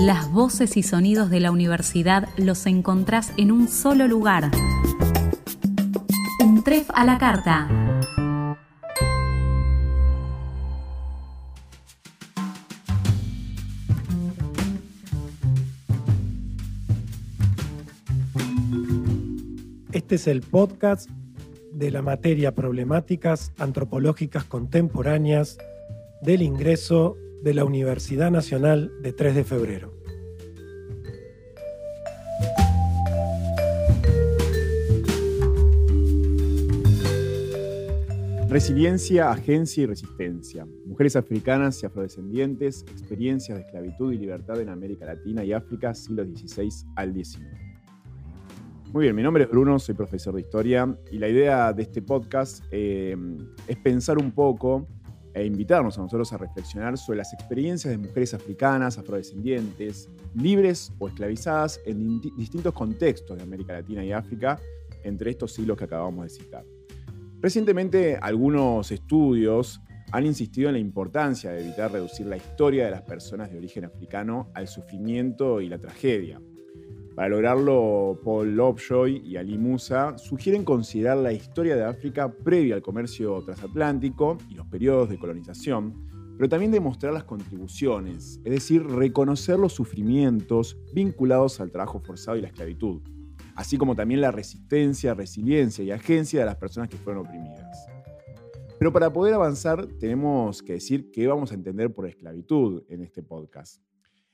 Las voces y sonidos de la universidad los encontrás en un solo lugar. Un tref a la carta. Este es el podcast de la materia Problemáticas Antropológicas Contemporáneas del ingreso de la Universidad Nacional de 3 de Febrero. Resiliencia, agencia y resistencia. Mujeres africanas y afrodescendientes, experiencias de esclavitud y libertad en América Latina y África, siglos XVI al XIX. Muy bien, mi nombre es Bruno, soy profesor de historia y la idea de este podcast eh, es pensar un poco e invitarnos a nosotros a reflexionar sobre las experiencias de mujeres africanas, afrodescendientes, libres o esclavizadas en distintos contextos de América Latina y África entre estos siglos que acabamos de citar. Recientemente algunos estudios han insistido en la importancia de evitar reducir la historia de las personas de origen africano al sufrimiento y la tragedia. Para lograrlo, Paul Lovejoy y Ali Musa sugieren considerar la historia de África previa al comercio transatlántico y los periodos de colonización, pero también demostrar las contribuciones, es decir, reconocer los sufrimientos vinculados al trabajo forzado y la esclavitud, así como también la resistencia, resiliencia y agencia de las personas que fueron oprimidas. Pero para poder avanzar tenemos que decir qué vamos a entender por esclavitud en este podcast.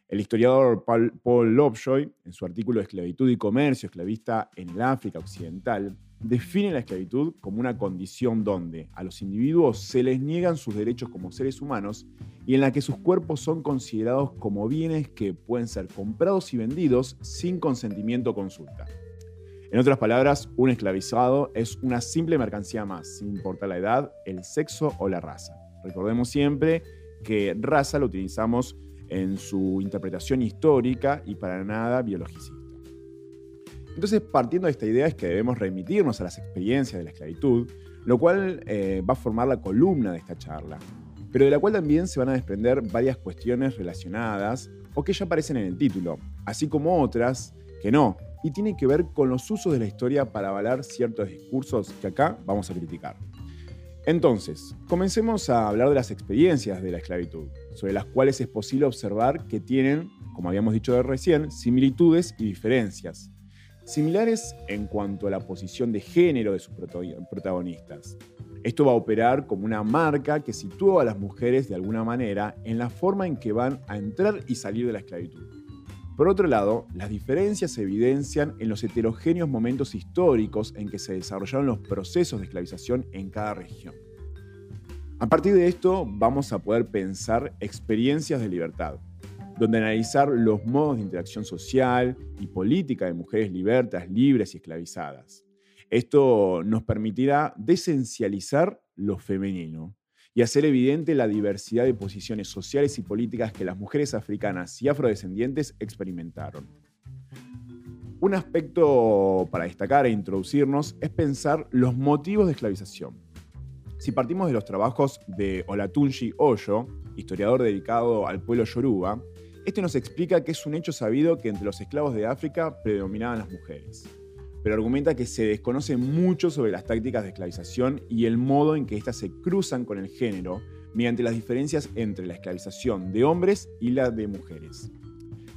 El historiador Paul Lovejoy, en su artículo Esclavitud y Comercio Esclavista en el África Occidental, define la esclavitud como una condición donde a los individuos se les niegan sus derechos como seres humanos y en la que sus cuerpos son considerados como bienes que pueden ser comprados y vendidos sin consentimiento o consulta. En otras palabras, un esclavizado es una simple mercancía más, sin importar la edad, el sexo o la raza. Recordemos siempre que raza lo utilizamos en su interpretación histórica y para nada biologicista. Entonces, partiendo de esta idea es que debemos remitirnos a las experiencias de la esclavitud, lo cual eh, va a formar la columna de esta charla, pero de la cual también se van a desprender varias cuestiones relacionadas o que ya aparecen en el título, así como otras que no, y tienen que ver con los usos de la historia para avalar ciertos discursos que acá vamos a criticar. Entonces, comencemos a hablar de las experiencias de la esclavitud, sobre las cuales es posible observar que tienen, como habíamos dicho de recién, similitudes y diferencias. Similares en cuanto a la posición de género de sus protagonistas. Esto va a operar como una marca que sitúa a las mujeres de alguna manera en la forma en que van a entrar y salir de la esclavitud. Por otro lado, las diferencias se evidencian en los heterogéneos momentos históricos en que se desarrollaron los procesos de esclavización en cada región. A partir de esto vamos a poder pensar experiencias de libertad, donde analizar los modos de interacción social y política de mujeres libertas, libres y esclavizadas. Esto nos permitirá desencializar lo femenino, y hacer evidente la diversidad de posiciones sociales y políticas que las mujeres africanas y afrodescendientes experimentaron. Un aspecto para destacar e introducirnos es pensar los motivos de esclavización. Si partimos de los trabajos de Olatunji Oyo, historiador dedicado al pueblo yoruba, este nos explica que es un hecho sabido que entre los esclavos de África predominaban las mujeres pero argumenta que se desconoce mucho sobre las tácticas de esclavización y el modo en que éstas se cruzan con el género mediante las diferencias entre la esclavización de hombres y la de mujeres.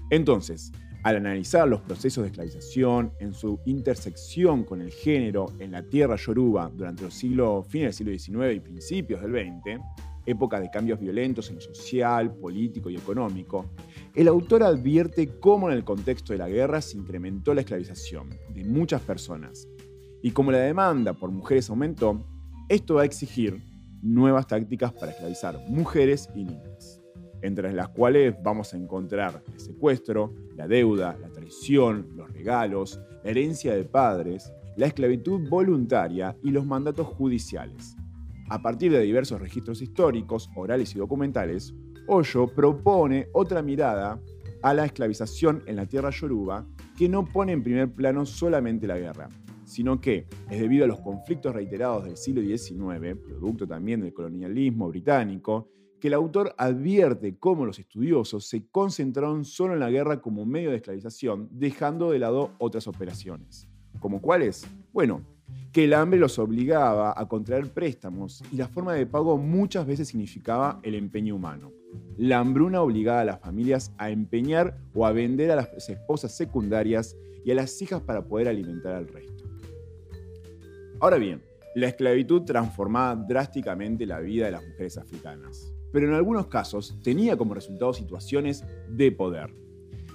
Entonces, al analizar los procesos de esclavización en su intersección con el género en la tierra yoruba durante los siglos, fines del siglo XIX y principios del XX, época de cambios violentos en lo social, político y económico, el autor advierte cómo en el contexto de la guerra se incrementó la esclavización de muchas personas. Y como la demanda por mujeres aumentó, esto va a exigir nuevas tácticas para esclavizar mujeres y niñas, entre las cuales vamos a encontrar el secuestro, la deuda, la traición, los regalos, la herencia de padres, la esclavitud voluntaria y los mandatos judiciales. A partir de diversos registros históricos, orales y documentales, Hoyo propone otra mirada a la esclavización en la tierra yoruba que no pone en primer plano solamente la guerra, sino que es debido a los conflictos reiterados del siglo XIX, producto también del colonialismo británico, que el autor advierte cómo los estudiosos se concentraron solo en la guerra como medio de esclavización, dejando de lado otras operaciones. ¿Como cuáles? Bueno, que el hambre los obligaba a contraer préstamos y la forma de pago muchas veces significaba el empeño humano. La hambruna obligaba a las familias a empeñar o a vender a las esposas secundarias y a las hijas para poder alimentar al resto. Ahora bien, la esclavitud transformaba drásticamente la vida de las mujeres africanas, pero en algunos casos tenía como resultado situaciones de poder.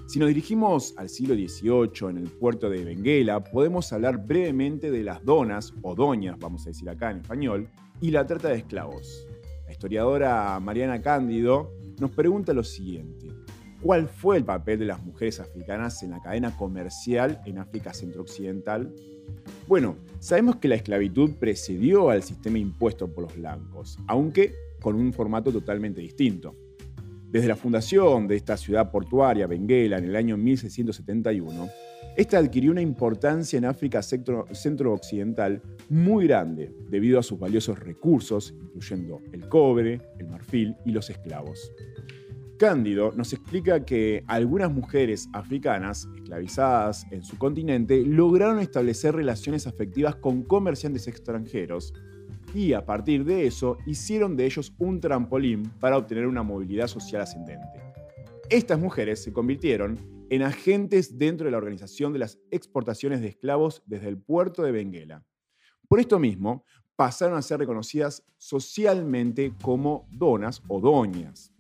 Si nos dirigimos al siglo XVIII en el puerto de Benguela, podemos hablar brevemente de las donas, o doñas, vamos a decir acá en español, y la trata de esclavos. La historiadora Mariana Cándido nos pregunta lo siguiente. ¿Cuál fue el papel de las mujeres africanas en la cadena comercial en África centrooccidental? Bueno, sabemos que la esclavitud precedió al sistema impuesto por los blancos, aunque con un formato totalmente distinto. Desde la fundación de esta ciudad portuaria, Benguela, en el año 1671, esta adquirió una importancia en África centro-occidental muy grande debido a sus valiosos recursos, incluyendo el cobre, el marfil y los esclavos. Cándido nos explica que algunas mujeres africanas esclavizadas en su continente lograron establecer relaciones afectivas con comerciantes extranjeros y a partir de eso hicieron de ellos un trampolín para obtener una movilidad social ascendente. Estas mujeres se convirtieron en agentes dentro de la organización de las exportaciones de esclavos desde el puerto de Benguela. Por esto mismo, pasaron a ser reconocidas socialmente como donas o doñas.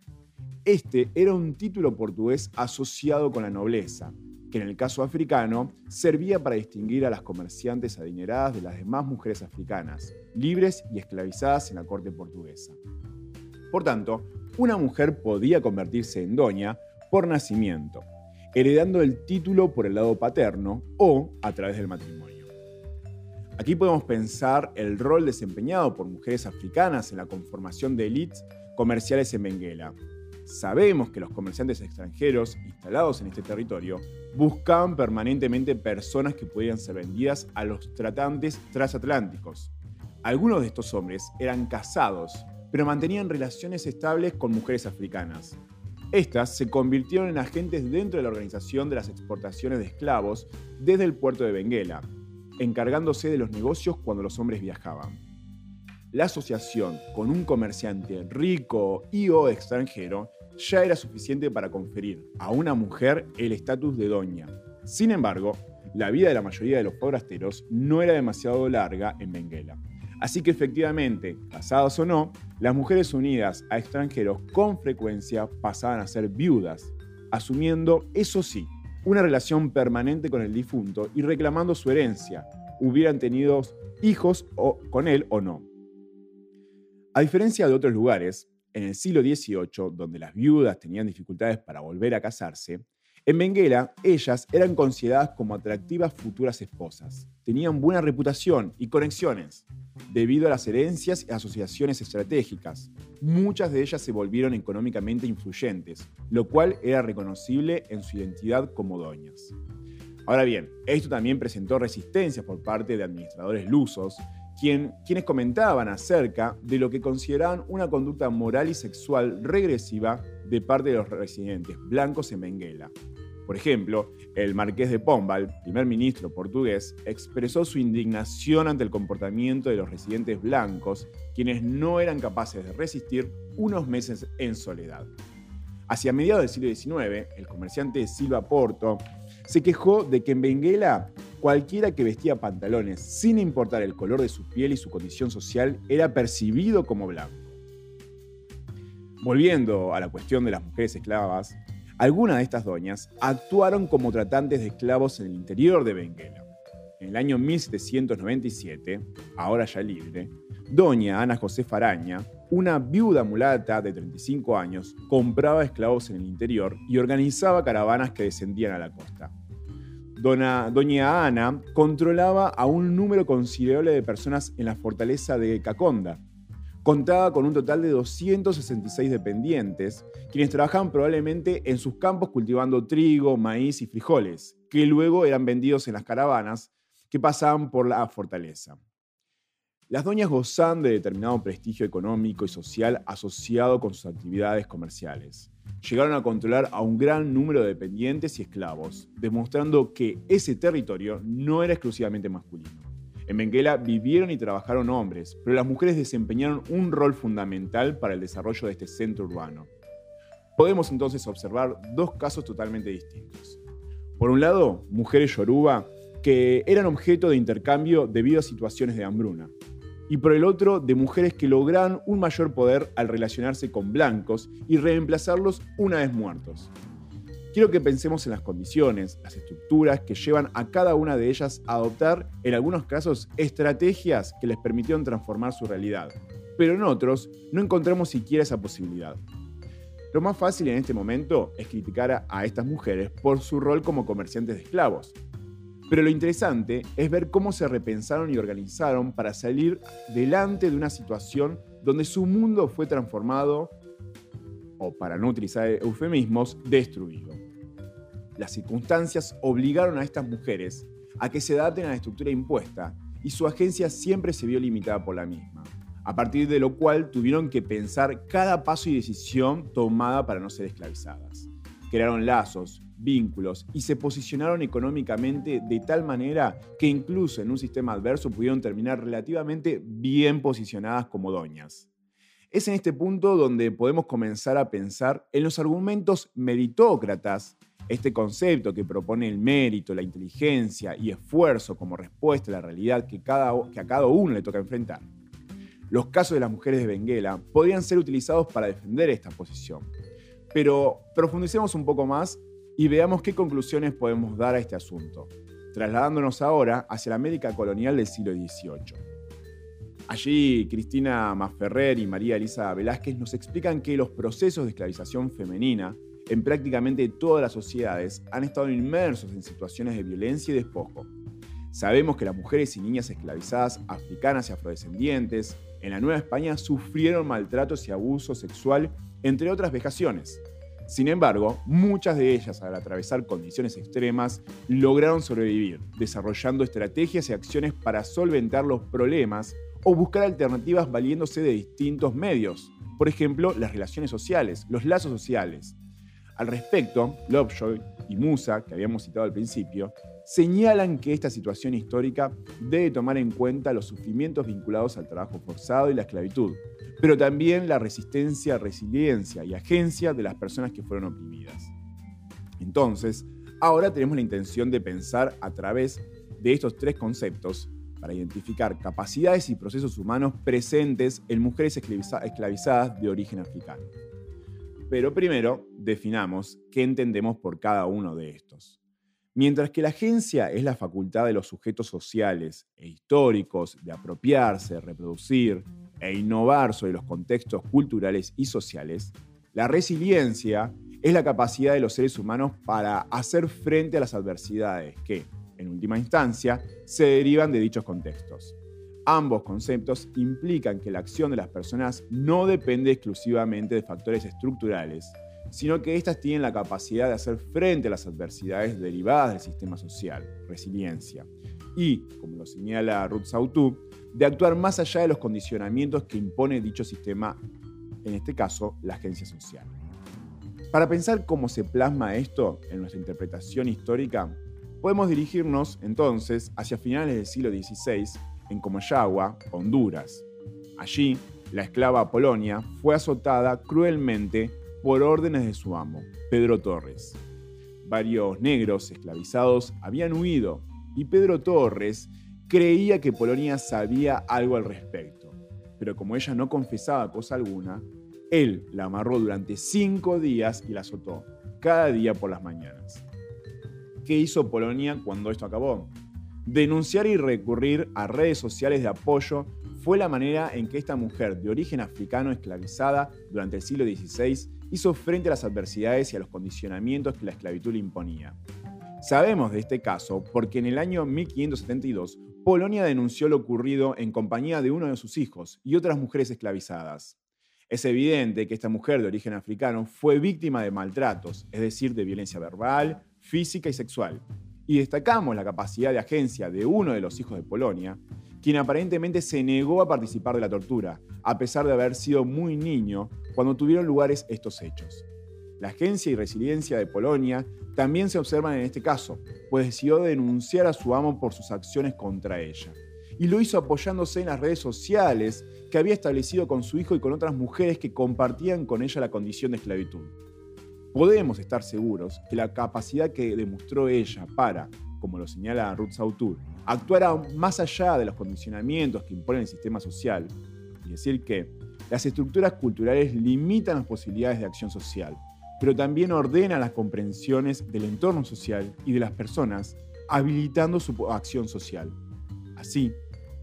Este era un título portugués asociado con la nobleza, que en el caso africano servía para distinguir a las comerciantes adineradas de las demás mujeres africanas, libres y esclavizadas en la corte portuguesa. Por tanto, una mujer podía convertirse en doña por nacimiento, heredando el título por el lado paterno o a través del matrimonio. Aquí podemos pensar el rol desempeñado por mujeres africanas en la conformación de élites comerciales en Benguela, Sabemos que los comerciantes extranjeros instalados en este territorio buscaban permanentemente personas que pudieran ser vendidas a los tratantes transatlánticos. Algunos de estos hombres eran casados, pero mantenían relaciones estables con mujeres africanas. Estas se convirtieron en agentes dentro de la organización de las exportaciones de esclavos desde el puerto de Benguela, encargándose de los negocios cuando los hombres viajaban la asociación con un comerciante rico y o extranjero ya era suficiente para conferir a una mujer el estatus de doña. Sin embargo, la vida de la mayoría de los forasteros no era demasiado larga en Benguela. Así que efectivamente, casadas o no, las mujeres unidas a extranjeros con frecuencia pasaban a ser viudas, asumiendo, eso sí, una relación permanente con el difunto y reclamando su herencia, hubieran tenido hijos con él o no. A diferencia de otros lugares, en el siglo XVIII, donde las viudas tenían dificultades para volver a casarse, en Benguela ellas eran consideradas como atractivas futuras esposas. Tenían buena reputación y conexiones, debido a las herencias y asociaciones estratégicas. Muchas de ellas se volvieron económicamente influyentes, lo cual era reconocible en su identidad como doñas. Ahora bien, esto también presentó resistencia por parte de administradores lusos quienes comentaban acerca de lo que consideraban una conducta moral y sexual regresiva de parte de los residentes blancos en Benguela. Por ejemplo, el marqués de Pombal, primer ministro portugués, expresó su indignación ante el comportamiento de los residentes blancos, quienes no eran capaces de resistir unos meses en soledad. Hacia mediados del siglo XIX, el comerciante Silva Porto se quejó de que en Benguela cualquiera que vestía pantalones sin importar el color de su piel y su condición social era percibido como blanco. Volviendo a la cuestión de las mujeres esclavas, algunas de estas doñas actuaron como tratantes de esclavos en el interior de Benguela. En el año 1797, ahora ya libre, doña Ana José Faraña, una viuda mulata de 35 años, compraba esclavos en el interior y organizaba caravanas que descendían a la costa. Doña Ana controlaba a un número considerable de personas en la fortaleza de Caconda. Contaba con un total de 266 dependientes, quienes trabajaban probablemente en sus campos cultivando trigo, maíz y frijoles, que luego eran vendidos en las caravanas que pasaban por la fortaleza. Las doñas gozan de determinado prestigio económico y social asociado con sus actividades comerciales. Llegaron a controlar a un gran número de dependientes y esclavos, demostrando que ese territorio no era exclusivamente masculino. En Benguela vivieron y trabajaron hombres, pero las mujeres desempeñaron un rol fundamental para el desarrollo de este centro urbano. Podemos entonces observar dos casos totalmente distintos. Por un lado, mujeres yoruba que eran objeto de intercambio debido a situaciones de hambruna. Y por el otro, de mujeres que lograron un mayor poder al relacionarse con blancos y reemplazarlos una vez muertos. Quiero que pensemos en las condiciones, las estructuras que llevan a cada una de ellas a adoptar, en algunos casos, estrategias que les permitieron transformar su realidad. Pero en otros, no encontramos siquiera esa posibilidad. Lo más fácil en este momento es criticar a, estas mujeres por su rol como comerciantes de esclavos. Pero lo interesante es ver cómo se repensaron y organizaron para salir delante de una situación donde su mundo fue transformado, o para no utilizar eufemismos, destruido. Las circunstancias obligaron a estas mujeres a que se adapten a la estructura impuesta y su agencia siempre se vio limitada por la misma, a partir de lo cual tuvieron que pensar cada paso y decisión tomada para no ser esclavizadas. Crearon lazos, vínculos y se posicionaron económicamente de tal manera que incluso en un sistema adverso pudieron terminar relativamente bien posicionadas como doñas. Es en este punto donde podemos comenzar a pensar en los argumentos meritócratas este concepto que propone el mérito, la inteligencia y esfuerzo como respuesta a la realidad que, cada, que a cada uno le toca enfrentar. Los casos de las mujeres de Benguela podrían ser utilizados para defender esta posición. Pero profundicemos un poco más y veamos qué conclusiones podemos dar a este asunto, trasladándonos ahora hacia la América colonial del siglo XVIII. Allí, Cristina Masferrer y María Elisa Velázquez nos explican que los procesos de esclavización femenina en prácticamente todas las sociedades han estado inmersos en situaciones de violencia y despojo. Sabemos que las mujeres y niñas esclavizadas africanas y afrodescendientes en la Nueva España sufrieron maltratos y abuso sexual, entre otras vejaciones. Sin embargo, muchas de ellas, al atravesar condiciones extremas, lograron sobrevivir, desarrollando estrategias y acciones para solventar los problemas o buscar alternativas valiéndose de distintos medios. Por ejemplo, las relaciones sociales, los lazos sociales, al respecto, Lovejoy y Musa, que habíamos citado al principio, señalan que esta situación histórica debe tomar en cuenta los sufrimientos vinculados al trabajo forzado y la esclavitud, pero también la resistencia, resiliencia y agencia de las personas que fueron oprimidas. Entonces, ahora tenemos la intención de pensar a través de estos tres conceptos para identificar capacidades y procesos humanos presentes en mujeres esclavizadas de origen africano. Pero primero, definamos qué entendemos por cada uno de estos. Mientras que la agencia es la facultad de los sujetos sociales e históricos de apropiarse, reproducir e innovar sobre los contextos culturales y sociales, la resiliencia es la capacidad de los seres humanos para hacer frente a las adversidades que, en última instancia, se derivan de dichos contextos. Ambos conceptos implican que la acción de las personas no depende exclusivamente de factores estructurales, sino que éstas tienen la capacidad de hacer frente a las adversidades derivadas del sistema social, resiliencia, y, como lo señala Ruth Sautu, de actuar más allá de los condicionamientos que impone dicho sistema, en este caso, la agencia social. Para pensar cómo se plasma esto en nuestra interpretación histórica, podemos dirigirnos entonces hacia finales del siglo XVI en Comayagua, Honduras. Allí, la esclava Polonia fue azotada cruelmente por órdenes de su amo, Pedro Torres. Varios negros esclavizados habían huido y Pedro Torres creía que Polonia sabía algo al respecto. Pero como ella no confesaba cosa alguna, él la amarró durante cinco días y la azotó, cada día por las mañanas. ¿Qué hizo Polonia cuando esto acabó? Denunciar y recurrir a redes sociales de apoyo fue la manera en que esta mujer de origen africano esclavizada durante el siglo XVI hizo frente a las adversidades y a los condicionamientos que la esclavitud le imponía. Sabemos de este caso porque en el año 1572 Polonia denunció lo ocurrido en compañía de uno de sus hijos y otras mujeres esclavizadas. Es evidente que esta mujer de origen africano fue víctima de maltratos, es decir, de violencia verbal, física y sexual, y destacamos la capacidad de agencia de uno de los hijos de Polonia, quien aparentemente se negó a participar de la tortura, a pesar de haber sido muy niño cuando tuvieron lugares estos hechos. La agencia y resiliencia de Polonia también se observan en este caso, pues decidió denunciar a su amo por sus acciones contra ella. Y lo hizo apoyándose en las redes sociales que había establecido con su hijo y con otras mujeres que compartían con ella la condición de esclavitud. Podemos estar seguros que la capacidad que demostró ella para, como lo señala Ruth Sautur, actuar más allá de los condicionamientos que impone el sistema social, y decir que las estructuras culturales limitan las posibilidades de acción social, pero también ordena las comprensiones del entorno social y de las personas, habilitando su acción social. Así,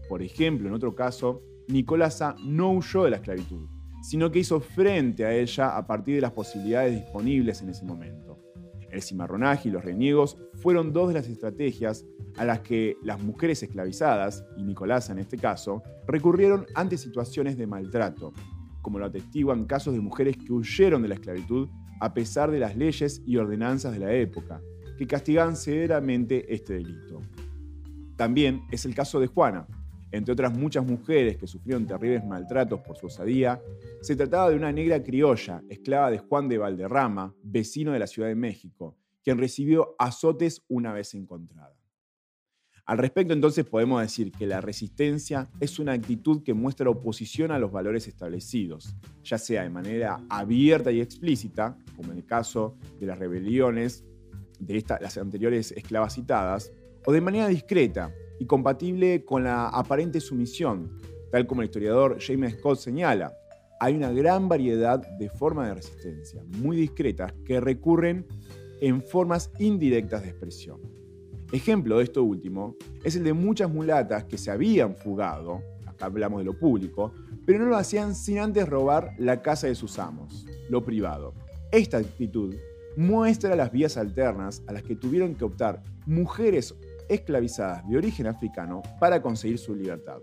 por ejemplo, en otro caso, Nicolasa no huyó de la esclavitud, sino que hizo frente a ella a partir de las posibilidades disponibles en ese momento. El cimarronaje y los reniegos fueron dos de las estrategias a las que las mujeres esclavizadas, y Nicolasa en este caso, recurrieron ante situaciones de maltrato, como lo atestiguan casos de mujeres que huyeron de la esclavitud a pesar de las leyes y ordenanzas de la época, que castigaban severamente este delito. También es el caso de Juana. Entre otras muchas mujeres que sufrieron terribles maltratos por su osadía, se trataba de una negra criolla, esclava de Juan de Valderrama, vecino de la Ciudad de México, quien recibió azotes una vez encontrada. Al respecto, entonces, podemos decir que la resistencia es una actitud que muestra oposición a los valores establecidos, ya sea de manera abierta y explícita, como en el caso de las rebeliones de las anteriores esclavas citadas, o de manera discreta y compatible con la aparente sumisión, tal como el historiador James Scott señala. Hay una gran variedad de formas de resistencia, muy discretas, que recurren en formas indirectas de expresión. Ejemplo de esto último es el de muchas mulatas que se habían fugado, acá hablamos de lo público, pero no lo hacían sin antes robar la casa de sus amos, lo privado. Esta actitud muestra las vías alternas a las que tuvieron que optar mujeres esclavizadas de origen africano para conseguir su libertad.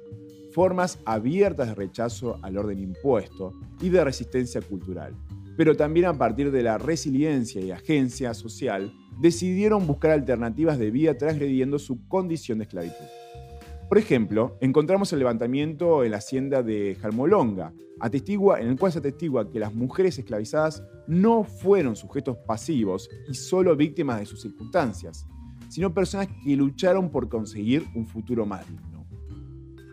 Formas abiertas de rechazo al orden impuesto y de resistencia cultural, pero también a partir de la resiliencia y agencia social decidieron buscar alternativas de vida transgrediendo su condición de esclavitud. Por ejemplo, encontramos el levantamiento en la hacienda de Jalmolonga, atestigua, en el cual se atestigua que las mujeres esclavizadas no fueron sujetos pasivos y solo víctimas de sus circunstancias, sino personas que lucharon por conseguir un futuro más digno.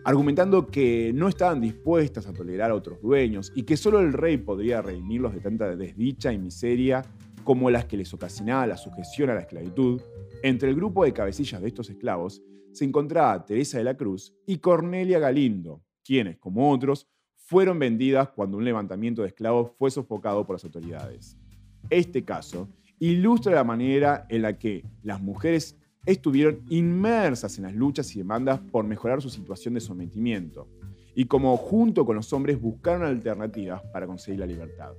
Argumentando que no estaban dispuestas a tolerar a otros dueños y que solo el rey podría redimirlos de tanta desdicha y miseria como las que les ocasionaba la sujeción a la esclavitud, entre el grupo de cabecillas de estos esclavos se encontraba Teresa de la Cruz y Cornelia Galindo, quienes, como otros, fueron vendidas cuando un levantamiento de esclavos fue sofocado por las autoridades. Este caso ilustra la manera en la que las mujeres estuvieron inmersas en las luchas y demandas por mejorar su situación de sometimiento, y como junto con los hombres buscaron alternativas para conseguir la libertad.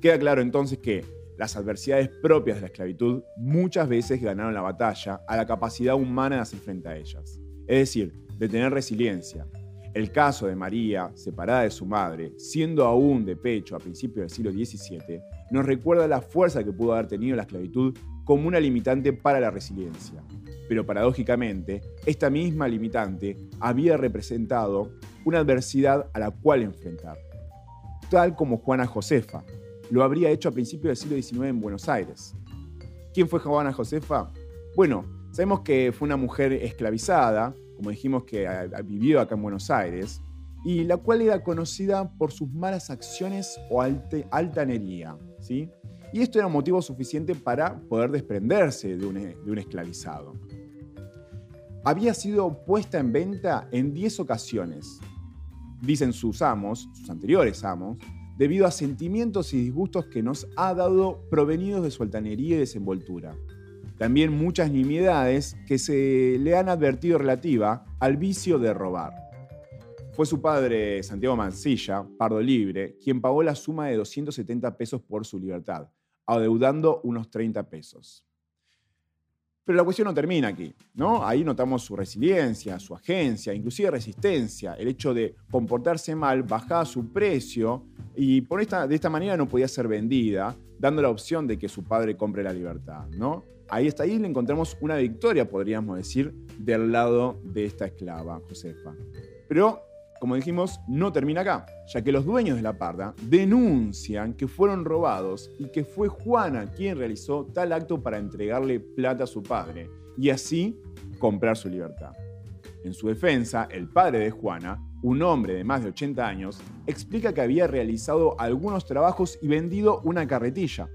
Queda claro entonces que las adversidades propias de la esclavitud muchas veces ganaron la batalla a la capacidad humana de hacer frente a ellas, es decir, de tener resiliencia. El caso de María, separada de su madre, siendo aún de pecho a principios del siglo XVII, nos recuerda la fuerza que pudo haber tenido la esclavitud como una limitante para la resiliencia. Pero paradójicamente, esta misma limitante había representado una adversidad a la cual enfrentar, tal como Juana Josefa, lo habría hecho a principios del siglo XIX en Buenos Aires. ¿Quién fue Juana Josefa? Bueno, sabemos que fue una mujer esclavizada, como dijimos que vivió acá en Buenos Aires, y la cual era conocida por sus malas acciones o altanería. ¿sí? Y esto era motivo suficiente para poder desprenderse de un, de un esclavizado. Había sido puesta en venta en 10 ocasiones. Dicen sus amos, sus anteriores amos, debido a sentimientos y disgustos que nos ha dado provenidos de su altanería y desenvoltura. También muchas nimiedades que se le han advertido relativa al vicio de robar. Fue su padre, Santiago Mancilla, Pardo Libre, quien pagó la suma de 270 pesos por su libertad, adeudando unos 30 pesos. Pero la cuestión no termina aquí, ¿no? Ahí notamos su resiliencia, su agencia, inclusive resistencia, el hecho de comportarse mal, bajaba su precio y por esta, de esta manera no podía ser vendida, dando la opción de que su padre compre la libertad, ¿no? Ahí está, ahí le encontramos una victoria, podríamos decir, del lado de esta esclava, Josefa. Pero, como dijimos, no termina acá, ya que los dueños de la parda denuncian que fueron robados y que fue Juana quien realizó tal acto para entregarle plata a su padre y así comprar su libertad. En su defensa, el padre de Juana, un hombre de más de 80 años, explica que había realizado algunos trabajos y vendido una carretilla,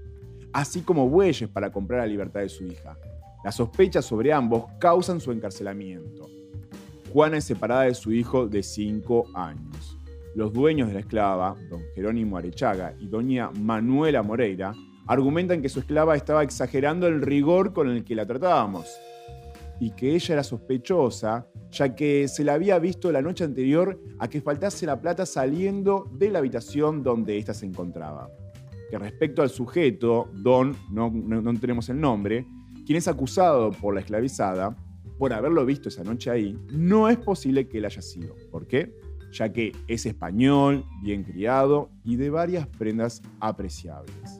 así como bueyes para comprar la libertad de su hija. Las sospechas sobre ambos causan su encarcelamiento. Juana es separada de su hijo de 5 años. Los dueños de la esclava, don Jerónimo Arechaga y doña Manuela Moreira, argumentan que su esclava estaba exagerando el rigor con el que la tratábamos y que ella era sospechosa, ya que se la había visto la noche anterior a que faltase la plata saliendo de la habitación donde ésta se encontraba. Que respecto al sujeto, Don, no, no tenemos el nombre, quien es acusado por la esclavizada, por haberlo visto esa noche ahí, no es posible que él haya sido. ¿Por qué? Ya que es español, bien criado y de varias prendas apreciables.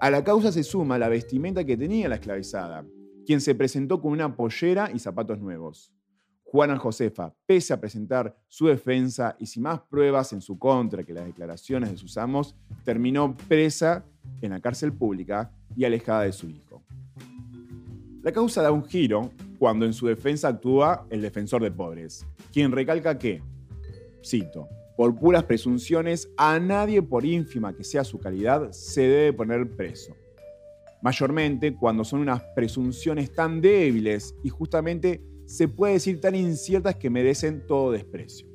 A la causa se suma la vestimenta que tenía la esclavizada, quien se presentó con una pollera y zapatos nuevos. Juana Josefa, pese a presentar su defensa y sin más pruebas en su contra que las declaraciones de sus amos, terminó presa en la cárcel pública y alejada de su hijo. La causa da un giro cuando en su defensa actúa el defensor de pobres, quien recalca que, cito, por puras presunciones, a nadie por ínfima que sea su calidad se debe poner preso mayormente cuando son unas presunciones tan débiles y justamente se puede decir tan inciertas que merecen todo desprecio.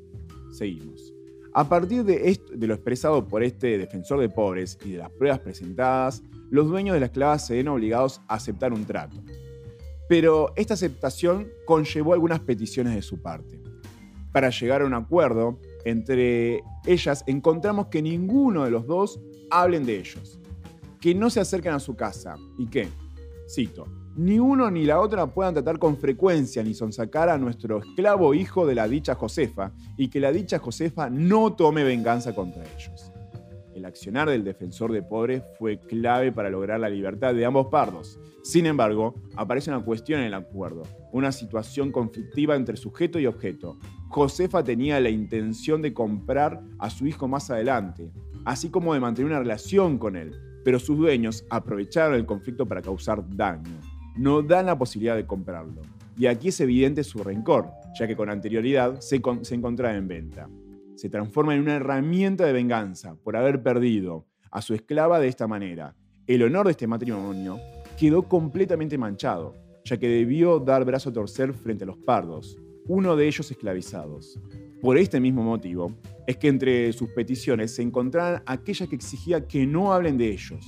Seguimos. A partir de, lo expresado por este defensor de pobres y de las pruebas presentadas, los dueños de la esclava se ven obligados a aceptar un trato. Pero esta aceptación conllevó algunas peticiones de su parte. Para llegar a un acuerdo, entre ellas encontramos que ninguno de los dos hablen de ellos, que no se acerquen a su casa y que, cito, ni uno ni la otra puedan tratar con frecuencia ni sonsacar a nuestro esclavo hijo de la dicha Josefa y que la dicha Josefa no tome venganza contra ellos. El accionar del defensor de pobres fue clave para lograr la libertad de ambos pardos. Sin embargo, aparece una cuestión en el acuerdo, una situación conflictiva entre sujeto y objeto. Josefa tenía la intención de comprar a su hijo más adelante, así como de mantener una relación con él, pero sus dueños aprovecharon el conflicto para causar daño. No dan la posibilidad de comprarlo. Y aquí es evidente su rencor, ya que con anterioridad se, se encontraba en venta. Se transforma en una herramienta de venganza por haber perdido a su esclava de esta manera. El honor de este matrimonio quedó completamente manchado, ya que debió dar brazo a torcer frente a los pardos, uno de ellos esclavizados. Por este mismo motivo, es que entre sus peticiones se encontraban aquellas que exigía que no hablen de ellos.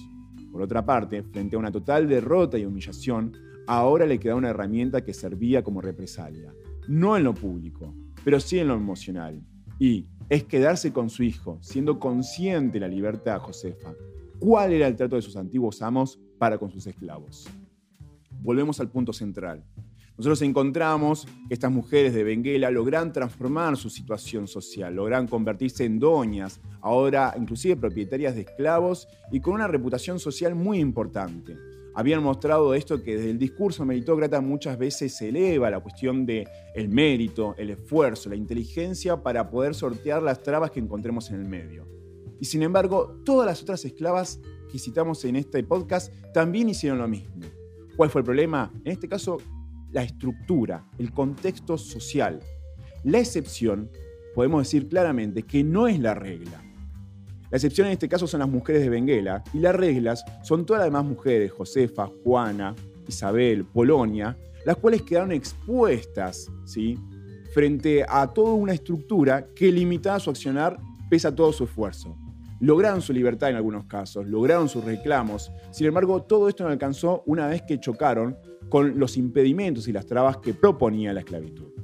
Por otra parte, frente a una total derrota y humillación, ahora le queda una herramienta que servía como represalia. No en lo público, pero sí en lo emocional. Y es quedarse con su hijo, siendo consciente de la libertad de Josefa. ¿Cuál era el trato de sus antiguos amos para con sus esclavos? Volvemos al punto central. Nosotros encontramos que estas mujeres de Benguela logran transformar su situación social, logran convertirse en doñas, ahora inclusive propietarias de esclavos y con una reputación social muy importante. Habían mostrado esto que desde el discurso meritócrata muchas veces se eleva la cuestión de el mérito, el esfuerzo, la inteligencia para poder sortear las trabas que encontremos en el medio. Y sin embargo, todas las otras esclavas que citamos en este podcast también hicieron lo mismo. ¿Cuál fue el problema? En este caso, la estructura, el contexto social. La excepción, podemos decir claramente que no es la regla. La excepción en este caso son las mujeres de Benguela y las reglas son todas las demás mujeres, Josefa, Juana, Isabel, Polonia, las cuales quedaron expuestas ¿sí? frente a toda una estructura que limitaba su accionar pese a todo su esfuerzo. Lograron su libertad en algunos casos, lograron sus reclamos, sin embargo todo esto no alcanzó una vez que chocaron con los impedimentos y las trabas que proponía la esclavitud.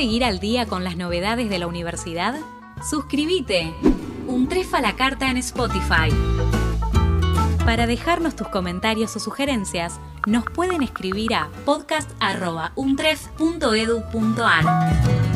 Seguir al día con las novedades de la universidad? Suscríbete. Un trefa a la carta en Spotify. Para dejarnos tus comentarios o sugerencias, nos pueden escribir a podcast.untref.edu.ar.